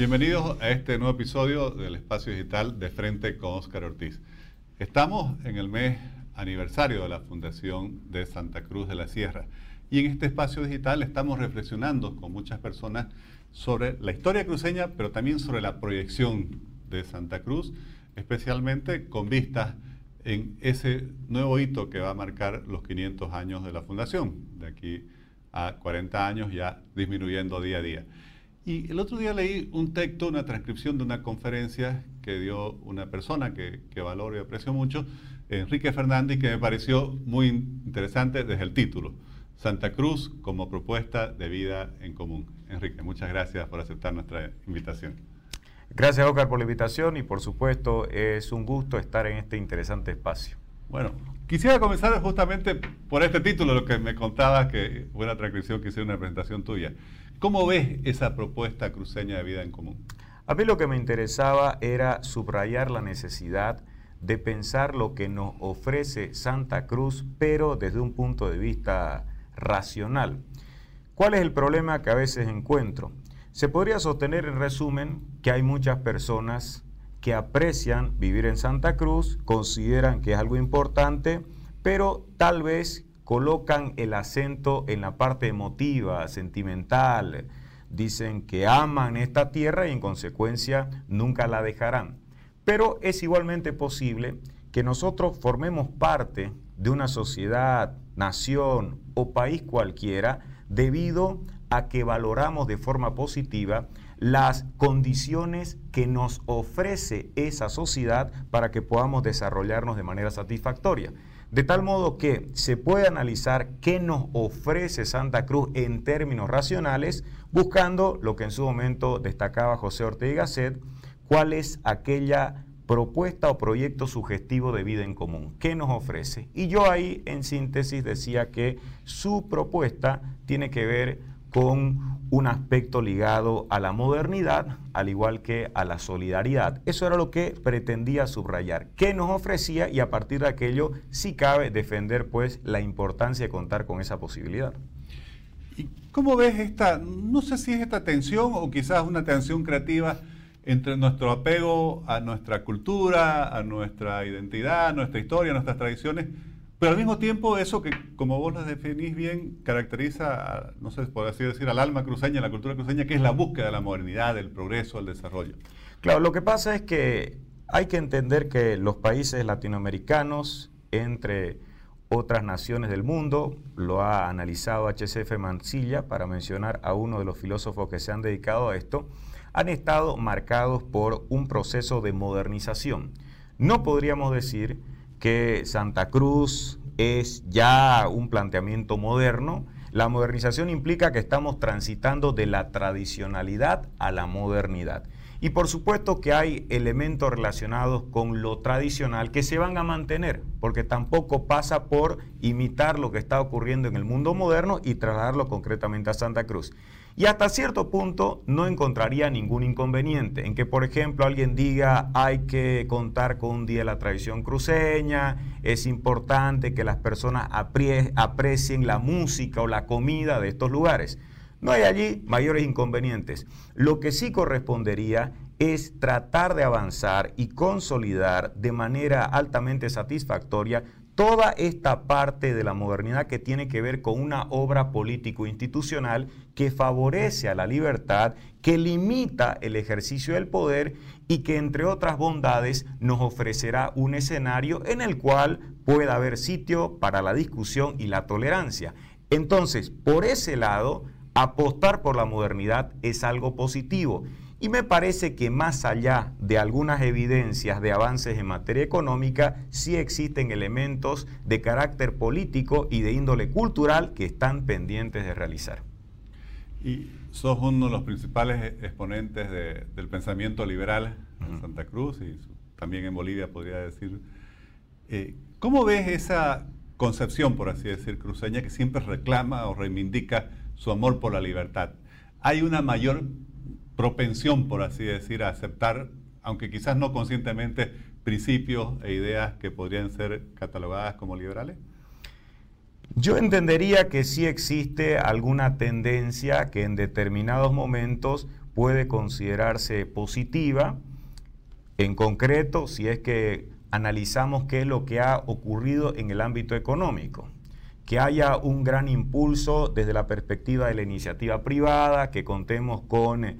Bienvenidos a este nuevo episodio del Espacio Digital de Frente con Óscar Ortiz. Estamos en el mes aniversario de la Fundación de Santa Cruz de la Sierra y en este espacio digital estamos reflexionando con muchas personas sobre la historia cruceña, pero también sobre la proyección de Santa Cruz, especialmente con vistas en ese nuevo hito que va a marcar los 500 años de la Fundación, de aquí a 40 años ya disminuyendo día a día. Y el otro día leí un texto, una transcripción de una conferencia que dio una persona que, valoro y aprecio mucho, Enrique Fernández, que me pareció muy interesante desde el título. Santa Cruz como propuesta de vida en común. Enrique, muchas gracias por aceptar nuestra invitación. Gracias, Oscar, por la invitación y por supuesto es un gusto estar en este interesante espacio. Bueno, quisiera comenzar justamente por este título, lo que me contabas, que fue una transcripción que hice una presentación tuya. ¿Cómo ves esa propuesta cruceña de vida en común? A mí lo que me interesaba era subrayar la necesidad de pensar lo que nos ofrece Santa Cruz, pero desde un punto de vista racional. ¿Cuál es el problema que a veces encuentro? Se podría sostener en resumen que hay muchas personas que aprecian vivir en Santa Cruz, consideran que es algo importante, pero tal vez colocan el acento en la parte emotiva, sentimental, dicen que aman esta tierra y en consecuencia nunca la dejarán. Pero es igualmente posible que nosotros formemos parte de una sociedad, nación o país cualquiera debido a que valoramos de forma positiva las condiciones que nos ofrece esa sociedad para que podamos desarrollarnos de manera satisfactoria. De tal modo que se puede analizar qué nos ofrece Santa Cruz en términos racionales, buscando lo que en su momento destacaba José Ortega Gasset, cuál es aquella propuesta o proyecto sugestivo de vida en común. ¿Qué nos ofrece? Y yo ahí en síntesis decía que su propuesta tiene que ver con un aspecto ligado a la modernidad, al igual que a la solidaridad. Eso era lo que pretendía subrayar, qué nos ofrecía y a partir de aquello sí cabe defender pues la importancia de contar con esa posibilidad. ¿Y cómo ves esta, no sé si es esta tensión o quizás una tensión creativa entre nuestro apego a nuestra cultura, a nuestra identidad, a nuestra historia, a nuestras tradiciones, pero al mismo tiempo eso que, como vos lo definís bien, caracteriza, no sé, por así decir, al alma cruceña, la cultura cruceña, que es la búsqueda de la modernidad, del progreso, del desarrollo. Claro, lo que pasa es que hay que entender que los países latinoamericanos, entre otras naciones del mundo, lo ha analizado HCF Mancilla, para mencionar a uno de los filósofos que se han dedicado a esto, han estado marcados por un proceso de modernización. No podríamos decir que Santa Cruz es ya un planteamiento moderno. La modernización implica que estamos transitando de la tradicionalidad a la modernidad. Y por supuesto que hay elementos relacionados con lo tradicional que se van a mantener, porque tampoco pasa por imitar lo que está ocurriendo en el mundo moderno y trasladarlo concretamente a Santa Cruz. Y hasta cierto punto no encontraría ningún inconveniente en que, por ejemplo, alguien diga hay que contar con un día la tradición cruceña, es importante que las personas aprecien la música o la comida de estos lugares. No hay allí mayores inconvenientes. Lo que sí correspondería es tratar de avanzar y consolidar de manera altamente satisfactoria toda esta parte de la modernidad que tiene que ver con una obra político-institucional que favorece a la libertad, que limita el ejercicio del poder y que entre otras bondades nos ofrecerá un escenario en el cual pueda haber sitio para la discusión y la tolerancia. Entonces, por ese lado, apostar por la modernidad es algo positivo y me parece que más allá de algunas evidencias de avances en materia económica, sí existen elementos de carácter político y de índole cultural que están pendientes de realizar. Y sos uno de los principales exponentes del pensamiento liberal en Santa Cruz y también en Bolivia, podría decir. Eh, ¿Cómo ves esa concepción, por así decir, cruceña, que siempre reclama o reivindica su amor por la libertad? ¿Hay una mayor propensión, por así decir, a aceptar, aunque quizás no conscientemente, principios e ideas que podrían ser catalogadas como liberales? Yo entendería que sí existe alguna tendencia que en determinados momentos puede considerarse positiva, en concreto si es que analizamos qué es lo que ha ocurrido en el ámbito económico que haya un gran impulso desde la perspectiva de la iniciativa privada, que contemos con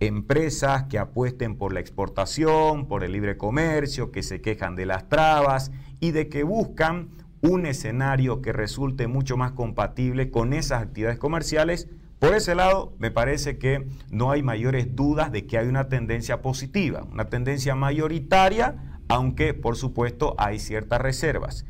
empresas que apuesten por la exportación, por el libre comercio, que se quejan de las trabas y de que buscan un escenario que resulte mucho más compatible con esas actividades comerciales. Por ese lado, me parece que no hay mayores dudas de que hay una tendencia positiva, una tendencia mayoritaria, aunque por supuesto hay ciertas reservas.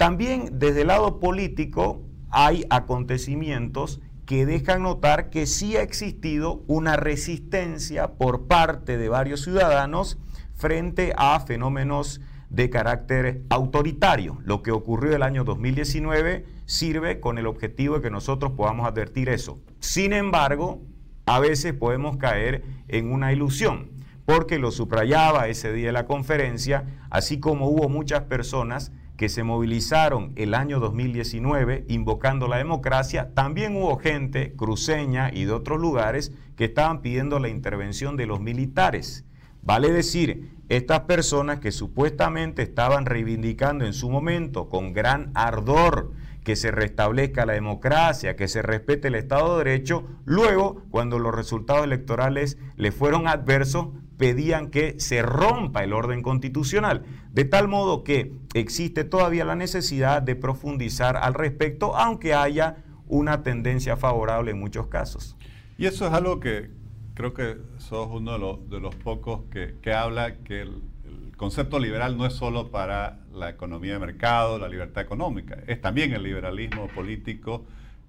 También desde el lado político hay acontecimientos que dejan notar que sí ha existido una resistencia por parte de varios ciudadanos frente a fenómenos de carácter autoritario. Lo que ocurrió el año 2019 sirve con el objetivo de que nosotros podamos advertir eso. Sin embargo, a veces podemos caer en una ilusión, porque lo subrayaba ese día la conferencia, así como hubo muchas personas que se movilizaron el año 2019 invocando la democracia, también hubo gente cruceña y de otros lugares que estaban pidiendo la intervención de los militares. Vale decir, estas personas que supuestamente estaban reivindicando en su momento con gran ardor que se restablezca la democracia, que se respete el Estado de Derecho, luego, cuando los resultados electorales le fueron adversos, pedían que se rompa el orden constitucional, de tal modo que existe todavía la necesidad de profundizar al respecto, aunque haya una tendencia favorable en muchos casos. Y eso es algo que creo que sos uno de los, pocos que, habla que el, el, concepto liberal no es solo para la economía de mercado, la libertad económica, es también el liberalismo político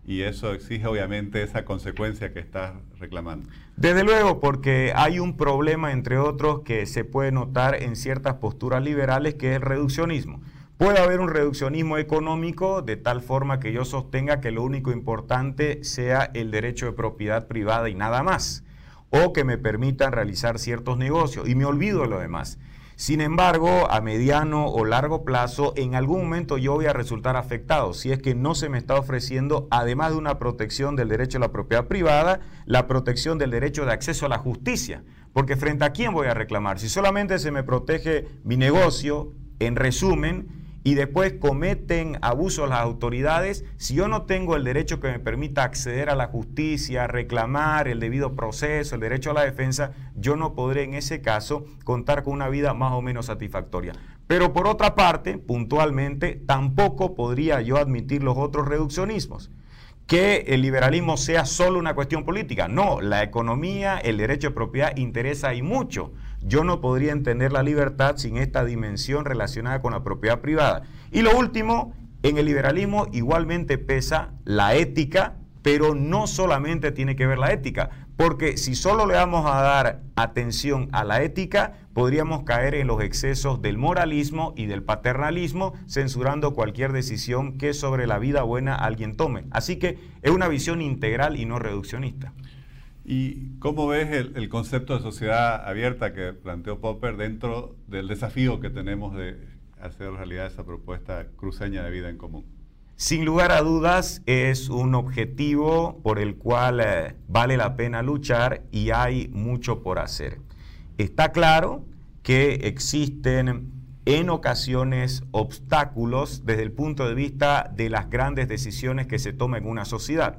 y eso exige obviamente esa consecuencia que estás reclamando. Desde luego, porque hay un problema, entre otros, que se puede notar en ciertas posturas liberales, que es el reduccionismo. Puede haber un reduccionismo económico de tal forma que yo sostenga que lo único importante sea el derecho de propiedad privada y nada más, o que me permitan realizar ciertos negocios y me olvido de lo demás. Sin embargo, a mediano o largo plazo, en algún momento yo voy a resultar afectado si es que no se me está ofreciendo, además de una protección del derecho a la propiedad privada, la protección del derecho de acceso a la justicia. Porque frente a quién voy a reclamar? Si solamente se me protege mi negocio, en resumen, y después cometen abusos las autoridades, si yo no tengo el derecho que me permita acceder a la justicia, reclamar el debido proceso, el derecho a la defensa, yo no podré en ese caso contar con una vida más o menos satisfactoria. Pero por otra parte, puntualmente, tampoco podría yo admitir los otros reduccionismos que el liberalismo sea solo una cuestión política. No, la economía, el derecho de propiedad interesa y mucho. Yo no podría entender la libertad sin esta dimensión relacionada con la propiedad privada. Y lo último, en el liberalismo igualmente pesa la ética, pero no solamente tiene que ver la ética, porque si solo le vamos a dar atención a la ética, podríamos caer en los excesos del moralismo y del paternalismo, censurando cualquier decisión que sobre la vida buena alguien tome. Así que es una visión integral y no reduccionista. ¿Y cómo ves el, concepto de sociedad abierta que planteó Popper dentro del desafío que tenemos de hacer realidad esa propuesta cruceña de vida en común? Sin lugar a dudas, es un objetivo por el cual eh, vale la pena luchar y hay mucho por hacer. Está claro que existen en ocasiones obstáculos desde el punto de vista de las grandes decisiones que se toman en una sociedad.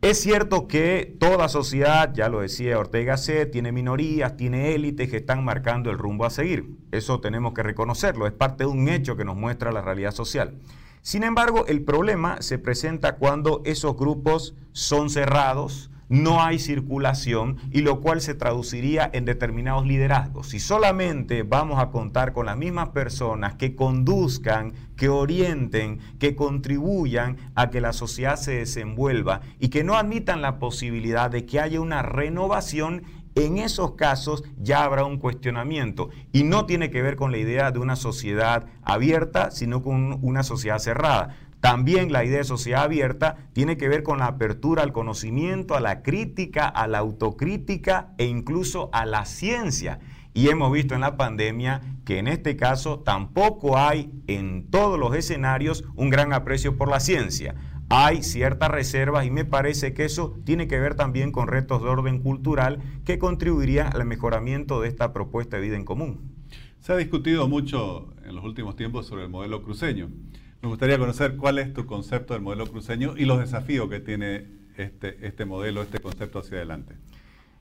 Es cierto que toda sociedad, ya lo decía Ortega C, tiene minorías, tiene élites que están marcando el rumbo a seguir. Eso tenemos que reconocerlo, es parte de un hecho que nos muestra la realidad social. Sin embargo, el problema se presenta cuando esos grupos son cerrados, no hay circulación y lo cual se traduciría en determinados liderazgos. Si solamente vamos a contar con las mismas personas que conduzcan, que orienten, que contribuyan a que la sociedad se desenvuelva y que no admitan la posibilidad de que haya una renovación, en esos casos ya habrá un cuestionamiento y no tiene que ver con la idea de una sociedad abierta, sino con una sociedad cerrada. También la idea de sociedad abierta tiene que ver con la apertura al conocimiento, a la crítica, a la autocrítica e incluso a la ciencia. Y hemos visto en la pandemia que en este caso tampoco hay en todos los escenarios un gran aprecio por la ciencia. Hay ciertas reservas y me parece que eso tiene que ver también con retos de orden cultural que contribuirían al mejoramiento de esta propuesta de vida en común. Se ha discutido mucho en los últimos tiempos sobre el modelo cruceño. Me gustaría conocer cuál es tu concepto del modelo cruceño y los desafíos que tiene este, este modelo, este concepto hacia adelante.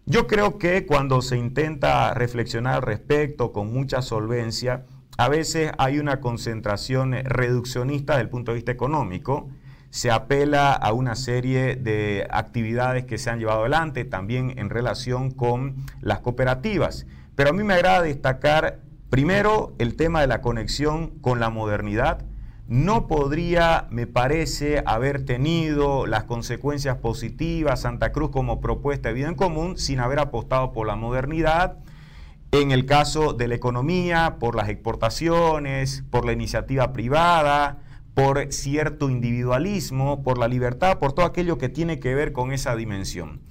Yo creo que cuando se intenta reflexionar al respecto con mucha solvencia, a veces hay una concentración reduccionista desde el punto de vista económico. Se apela a una serie de actividades que se han llevado adelante también en relación con las cooperativas. Pero a mí me agrada destacar primero el tema de la conexión con la modernidad. No podría, me parece, haber tenido las consecuencias positivas Santa Cruz como propuesta de vida en común sin haber apostado por la modernidad en el caso de la economía, por las exportaciones, por la iniciativa privada, por cierto individualismo, por la libertad, por todo aquello que tiene que ver con esa dimensión.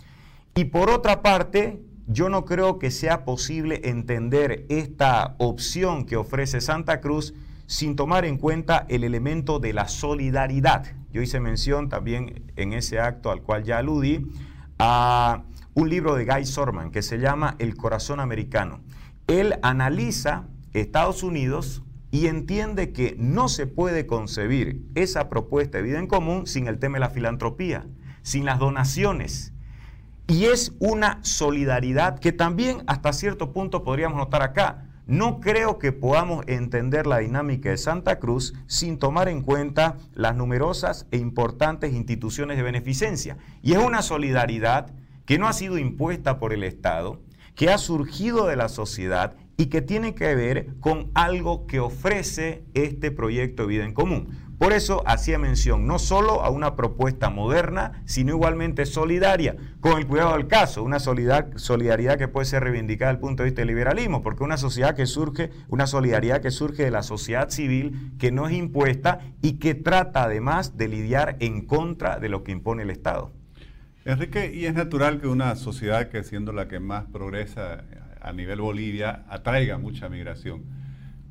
Y por otra parte, yo no creo que sea posible entender esta opción que ofrece Santa Cruz sin tomar en cuenta el elemento de la solidaridad. Yo hice mención también en ese acto al cual ya aludí a un libro de Guy Sorman que se llama El corazón americano. Él analiza Estados Unidos y entiende que no se puede concebir esa propuesta de vida en común sin el tema de la filantropía, sin las donaciones. Y es una solidaridad que también hasta cierto punto podríamos notar acá. No creo que podamos entender la dinámica de Santa Cruz sin tomar en cuenta las numerosas e importantes instituciones de beneficencia. Y es una solidaridad que no ha sido impuesta por el Estado, que ha surgido de la sociedad y que tiene que ver con algo que ofrece este proyecto de vida en común. Por eso hacía mención no solo a una propuesta moderna, sino igualmente solidaria, con el cuidado del caso, una solidaridad que puede ser reivindicada desde el punto de vista del liberalismo, porque una sociedad que surge, una solidaridad que surge de la sociedad civil, que no es impuesta y que trata además de lidiar en contra de lo que impone el Estado. Enrique, y es natural que una sociedad que siendo la que más progresa a nivel Bolivia atraiga mucha migración.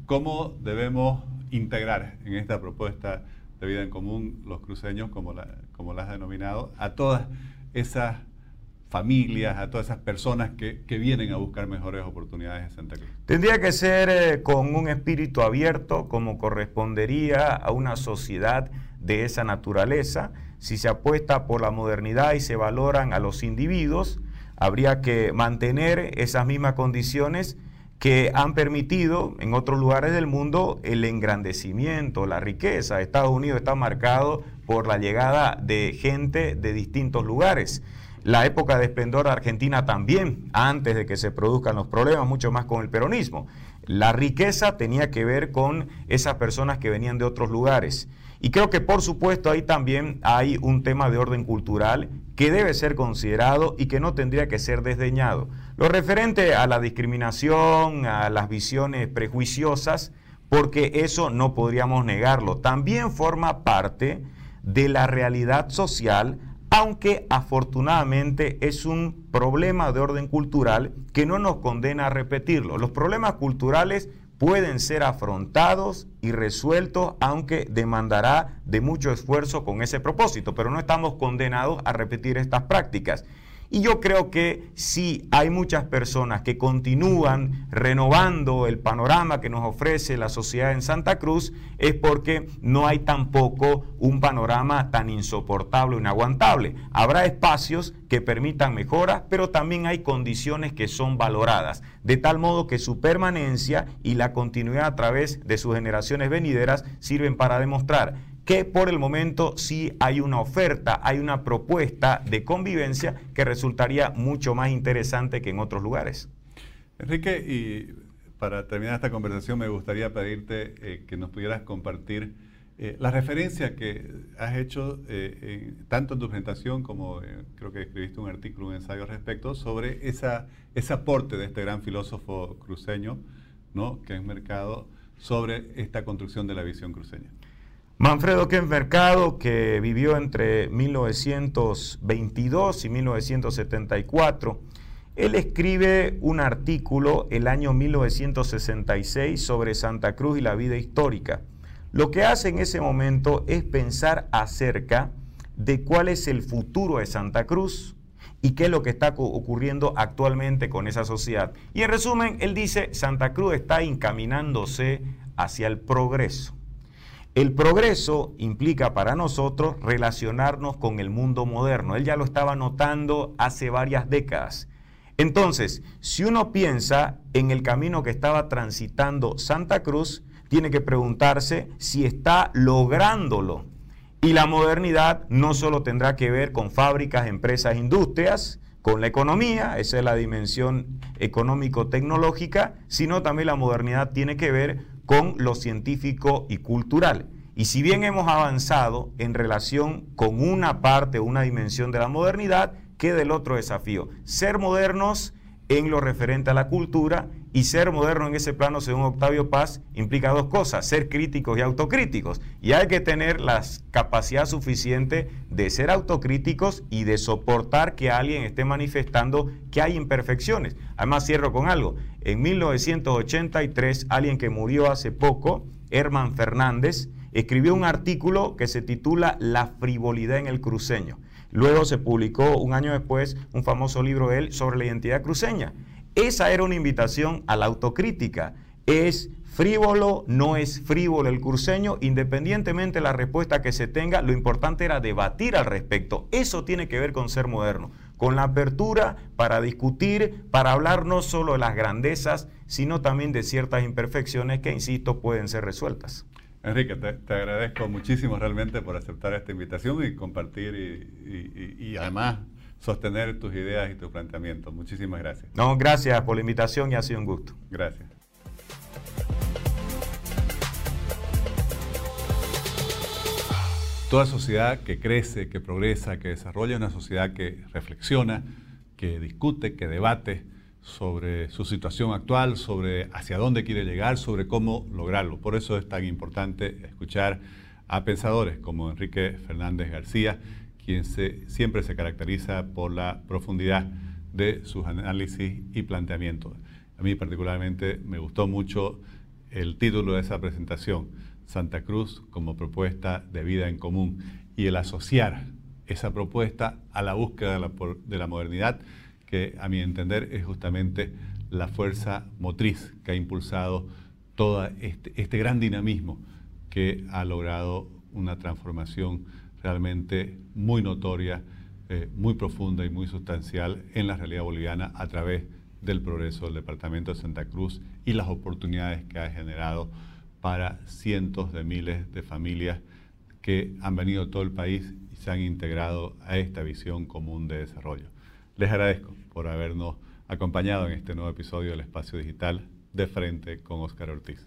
¿Cómo debemos integrar en esta propuesta de vida en común los cruceños, como la, como has denominado, a todas esas familias, a todas esas personas que, vienen a buscar mejores oportunidades en Santa Cruz? Tendría que ser eh, con un espíritu abierto, como correspondería a una sociedad de esa naturaleza si se apuesta por la modernidad y se valoran a los individuos, habría que mantener esas mismas condiciones que han permitido en otros lugares del mundo el engrandecimiento, la riqueza. Estados Unidos está marcado por la llegada de gente de distintos lugares. La época de esplendor Argentina también, antes de que se produzcan los problemas, mucho más con el peronismo. La riqueza tenía que ver con esas personas que venían de otros lugares. Y creo que por supuesto ahí también hay un tema de orden cultural que debe ser considerado y que no tendría que ser desdeñado. Lo referente a la discriminación, a las visiones prejuiciosas, porque eso no podríamos negarlo, también forma parte de la realidad social, aunque afortunadamente es un problema de orden cultural que no nos condena a repetirlo. Los problemas culturales pueden ser afrontados y resueltos, aunque demandará de mucho esfuerzo con ese propósito, pero no estamos condenados a repetir estas prácticas. Y yo creo que si hay muchas personas que continúan renovando el panorama que nos ofrece la sociedad en Santa Cruz, es porque no hay tampoco un panorama tan insoportable o inaguantable. Habrá espacios que permitan mejoras, pero también hay condiciones que son valoradas, de tal modo que su permanencia y la continuidad a través de sus generaciones venideras sirven para demostrar que por el momento sí hay una oferta, hay una propuesta de convivencia que resultaría mucho más interesante que en otros lugares. Enrique, y para terminar esta conversación me gustaría pedirte eh, que nos pudieras compartir eh, la referencia que has hecho eh, tanto en tu presentación como creo que escribiste un artículo, un ensayo al respecto, sobre ese aporte de este gran filósofo cruceño, ¿no? que es Mercado, sobre esta construcción de la visión cruceña. Manfredo Ken Mercado, que vivió entre 1922 y 1974, él escribe un artículo el año 1966 sobre Santa Cruz y la vida histórica. Lo que hace en ese momento es pensar acerca de cuál es el futuro de Santa Cruz y qué es lo que está ocurriendo actualmente con esa sociedad. Y en resumen, él dice, Santa Cruz está encaminándose hacia el progreso. El progreso implica para nosotros relacionarnos con el mundo moderno. Él ya lo estaba notando hace varias décadas. Entonces, si uno piensa en el camino que estaba transitando Santa Cruz, tiene que preguntarse si está lográndolo. Y la modernidad no solo tendrá que ver con fábricas, empresas, industrias, con la economía, esa es la dimensión económico-tecnológica, sino también la modernidad tiene que ver con lo científico y cultural. Y si bien hemos avanzado en relación con una parte, una dimensión de la modernidad, queda el otro desafío, ser modernos en lo referente a la cultura y ser moderno en ese plano, según Octavio Paz, implica dos cosas, ser críticos y autocríticos. Y hay que tener la capacidad suficiente de ser autocríticos y de soportar que alguien esté manifestando que hay imperfecciones. Además, cierro con algo. En 1983, alguien que murió hace poco, Herman Fernández, escribió un artículo que se titula La frivolidad en el cruceño. Luego se publicó un año después un famoso libro de él sobre la identidad cruceña. Esa era una invitación a la autocrítica. ¿Es frívolo? ¿No es frívolo el cruceño? Independientemente de la respuesta que se tenga, lo importante era debatir al respecto. Eso tiene que ver con ser moderno, con la apertura para discutir, para hablar no solo de las grandezas, sino también de ciertas imperfecciones que, insisto, pueden ser resueltas. Enrique, te, agradezco muchísimo realmente por aceptar esta invitación y compartir y además sostener tus ideas y tus planteamientos. Muchísimas gracias. No, gracias por la invitación y ha sido un gusto. Gracias. Toda sociedad que crece, que progresa, que desarrolla es una sociedad que reflexiona, que discute, que debate sobre su situación actual, sobre hacia dónde quiere llegar, sobre cómo lograrlo. Por eso es tan importante escuchar a pensadores como Enrique Fernández García, quien siempre se caracteriza por la profundidad de sus análisis y planteamientos. A mí particularmente me gustó mucho el título de esa presentación, Santa Cruz como propuesta de vida en común, y el asociar esa propuesta a la búsqueda de la, modernidad, que a mi entender es justamente la fuerza motriz que ha impulsado todo este, este gran dinamismo que ha logrado una transformación realmente muy notoria, eh, muy profunda y muy sustancial en la realidad boliviana a través del progreso del Departamento de Santa Cruz y las oportunidades que ha generado para cientos de miles de familias que han venido a todo el país y se han integrado a esta visión común de desarrollo. Les agradezco por habernos acompañado en este nuevo episodio del Espacio Digital de Frente con Óscar Ortiz.